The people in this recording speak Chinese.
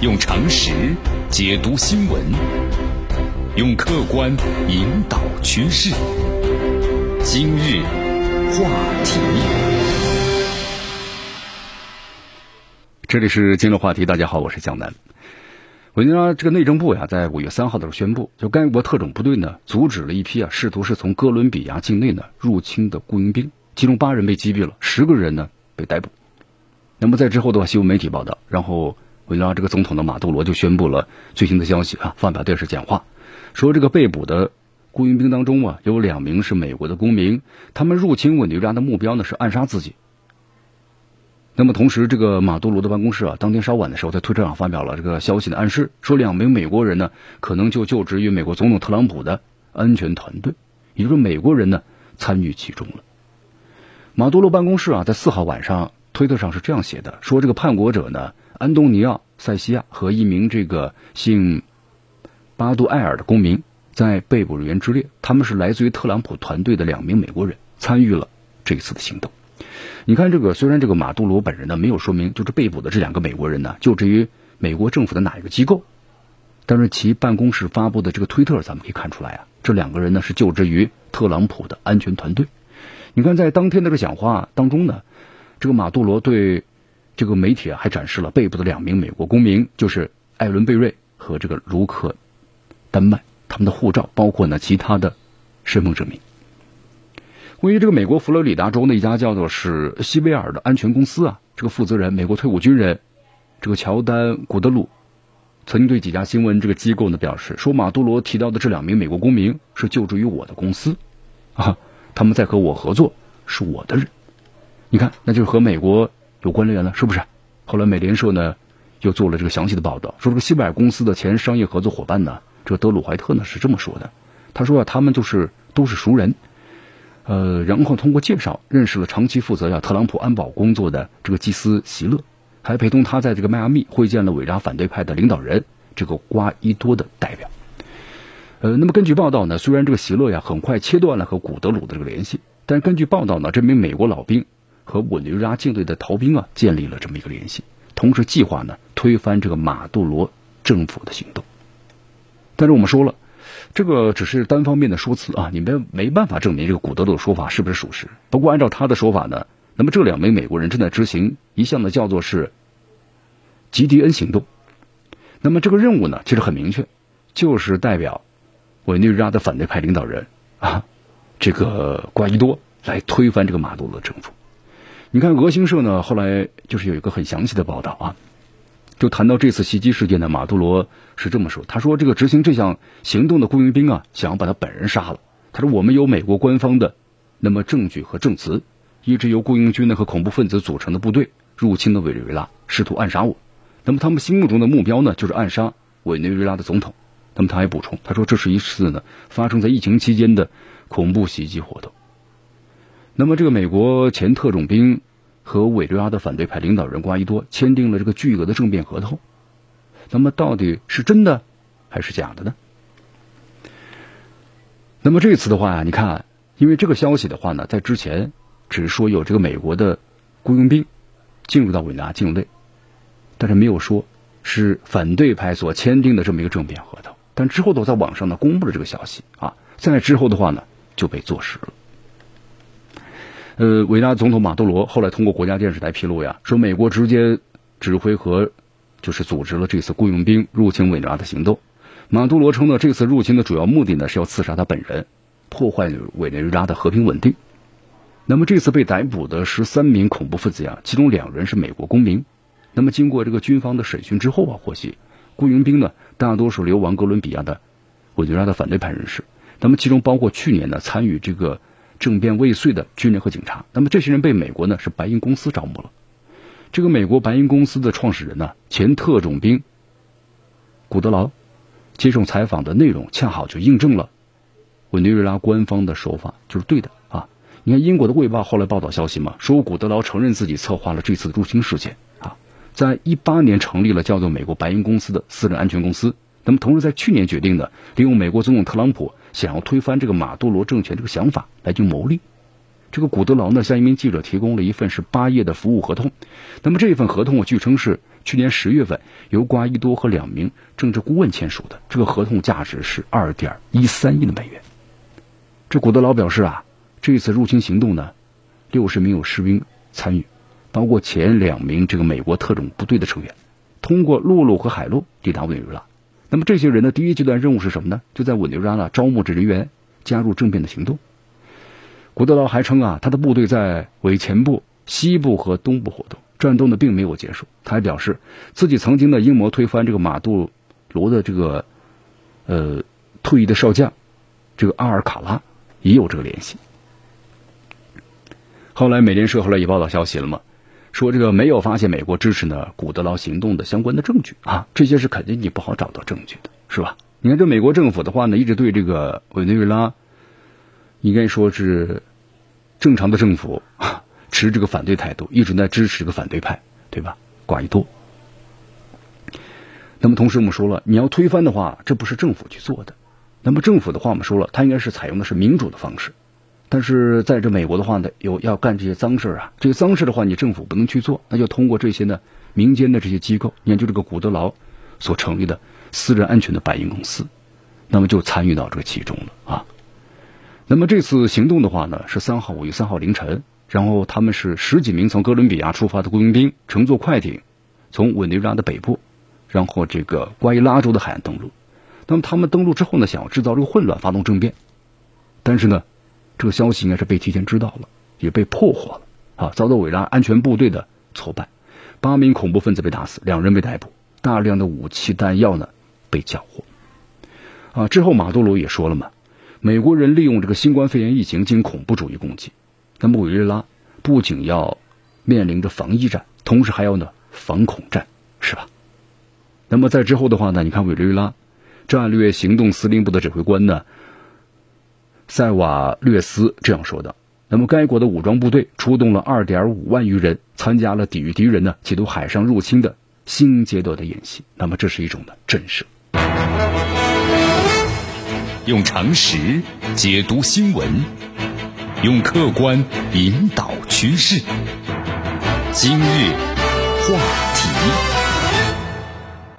用常识解读新闻，用客观引导趋势。今日话题，这里是今日话题。大家好，我是江南。委内瑞拉这个内政部呀，在五月三号的时候宣布，就该国特种部队呢，阻止了一批啊，试图是从哥伦比亚境内呢入侵的雇佣兵，其中八人被击毙了，十个人呢被逮捕。那么在之后的话，新闻媒体报道，然后委拉这个总统的马杜罗就宣布了最新的消息啊，发表电视讲话，说这个被捕的雇佣兵当中啊，有两名是美国的公民，他们入侵委内瑞拉的目标呢是暗杀自己。那么同时，这个马杜罗的办公室啊，当天稍晚的时候在推特上发表了这个消息的暗示，说两名美国人呢可能就就职于美国总统特朗普的安全团队，也就是美国人呢参与其中了。马杜罗办公室啊，在四号晚上。推特上是这样写的：说这个叛国者呢，安东尼奥·塞西亚和一名这个姓巴杜埃尔的公民在被捕人员之列，他们是来自于特朗普团队的两名美国人，参与了这一次的行动。你看，这个虽然这个马杜罗本人呢没有说明，就是被捕的这两个美国人呢就职于美国政府的哪一个机构，但是其办公室发布的这个推特，咱们可以看出来啊，这两个人呢是就职于特朗普的安全团队。你看，在当天的这个讲话当中呢。这个马杜罗对这个媒体啊，还展示了被捕的两名美国公民，就是艾伦贝瑞和这个卢克丹麦他们的护照，包括呢其他的身份证明。关于这个美国佛罗里达州的一家叫做是西维尔的安全公司啊，这个负责人美国退伍军人这个乔丹古德鲁曾经对几家新闻这个机构呢表示说，马杜罗提到的这两名美国公民是就职于我的公司啊，他们在和我合作，是我的人。你看，那就是和美国有关联了，是不是？后来美联社呢又做了这个详细的报道，说这个西柏尔公司的前商业合作伙伴呢，这个德鲁怀特呢是这么说的，他说啊，他们就是都是熟人，呃，然后通过介绍认识了长期负责呀特朗普安保工作的这个祭司席勒，还陪同他在这个迈阿密会见了伟大反对派的领导人这个瓜伊多的代表。呃，那么根据报道呢，虽然这个席勒呀很快切断了和古德鲁的这个联系，但根据报道呢，这名美国老兵。和委内瑞拉境内的逃兵啊建立了这么一个联系，同时计划呢推翻这个马杜罗政府的行动。但是我们说了，这个只是单方面的说辞啊，你们没办法证明这个古德鲁的说法是不是属实。不过按照他的说法呢，那么这两名美国人正在执行一项呢叫做是吉迪恩行动。那么这个任务呢其实很明确，就是代表委内瑞拉的反对派领导人啊这个瓜伊多来推翻这个马杜罗政府。你看，俄新社呢，后来就是有一个很详细的报道啊，就谈到这次袭击事件呢，马杜罗是这么说：他说，这个执行这项行动的雇佣兵啊，想要把他本人杀了。他说，我们有美国官方的那么证据和证词，一支由雇佣军呢和恐怖分子组成的部队入侵了委内瑞拉，试图暗杀我。那么他们心目中的目标呢，就是暗杀委内瑞拉的总统。那么他还补充，他说，这是一次呢发生在疫情期间的恐怖袭击活动。那么，这个美国前特种兵和委内瑞拉的反对派领导人瓜伊多签订了这个巨额的政变合同，那么到底是真的还是假的呢？那么这次的话呀，你看，因为这个消息的话呢，在之前只是说有这个美国的雇佣兵进入到委内瑞拉境内，但是没有说是反对派所签订的这么一个政变合同。但之后都在网上呢公布了这个消息啊，在那之后的话呢就被坐实了。呃，委内瑞拉总统马杜罗后来通过国家电视台披露呀，说美国直接指挥和就是组织了这次雇佣兵入侵委内瑞拉的行动。马杜罗称呢，这次入侵的主要目的呢是要刺杀他本人，破坏委内瑞拉的和平稳定。那么这次被逮捕的十三名恐怖分子呀，其中两人是美国公民。那么经过这个军方的审讯之后啊，获悉雇佣兵呢大多数流亡哥伦比亚的委内瑞拉的反对派人士。那么其中包括去年呢参与这个。政变未遂的军人和警察，那么这些人被美国呢是白银公司招募了。这个美国白银公司的创始人呢，前特种兵古德劳接受采访的内容，恰好就印证了委内瑞拉官方的说法，就是对的啊。你看英国的《卫报》后来报道消息嘛，说古德劳承认自己策划了这次入侵事件啊，在一八年成立了叫做美国白银公司的私人安全公司。那么同时在去年决定的，利用美国总统特朗普。想要推翻这个马杜罗政权这个想法来去谋利，这个古德劳呢向一名记者提供了一份是八页的服务合同，那么这份合同据称是去年十月份由瓜伊多和两名政治顾问签署的，这个合同价值是二点一三亿的美元。这古德劳表示啊，这次入侵行动呢，六十名有士兵参与，包括前两名这个美国特种部队的成员，通过陆路和海路抵达委内瑞拉。那么这些人的第一阶段任务是什么呢？就在委内瑞拉招募着人员，加入政变的行动。古德劳还称啊，他的部队在委前部、西部和东部活动。战斗呢并没有结束，他还表示自己曾经的阴谋推翻这个马杜罗的这个呃退役的少将这个阿尔卡拉也有这个联系。后来美联社后来也报道消息了嘛，说这个没有发现美国支持呢古德劳行动的相关的证据啊，这些是肯定你不好找到证据的，是吧？你看这美国政府的话呢，一直对这个委内瑞拉应该说是正常的政府。持这个反对态度，一直在支持这个反对派，对吧？瓜伊多。那么同时我们说了，你要推翻的话，这不是政府去做的。那么政府的话，我们说了，它应该是采用的是民主的方式。但是在这美国的话呢，有要干这些脏事啊，这个脏事的话，你政府不能去做，那就通过这些呢民间的这些机构，你看就这个古德劳所成立的私人安全的白银公司，那么就参与到这个其中了啊。那么这次行动的话呢，是三号五月三号凌晨。然后他们是十几名从哥伦比亚出发的雇佣兵，乘坐快艇从委内瑞拉的北部，然后这个瓜伊拉州的海岸登陆。那么他们登陆之后呢，想要制造这个混乱，发动政变。但是呢，这个消息应该是被提前知道了，也被破获了啊，遭到委拉安全部队的挫败。八名恐怖分子被打死，两人被逮捕，大量的武器弹药呢被缴获。啊，之后马杜罗也说了嘛，美国人利用这个新冠肺炎疫情进行恐怖主义攻击。那么委内瑞拉不仅要面临着防疫战，同时还要呢反恐战，是吧？那么在之后的话呢，你看委内瑞拉战略行动司令部的指挥官呢塞瓦略斯这样说的。那么该国的武装部队出动了二点五万余人，参加了抵御敌人呢企图海上入侵的新阶段的演习。那么这是一种的震慑。用常识解读新闻。用客观引导趋势。今日话题。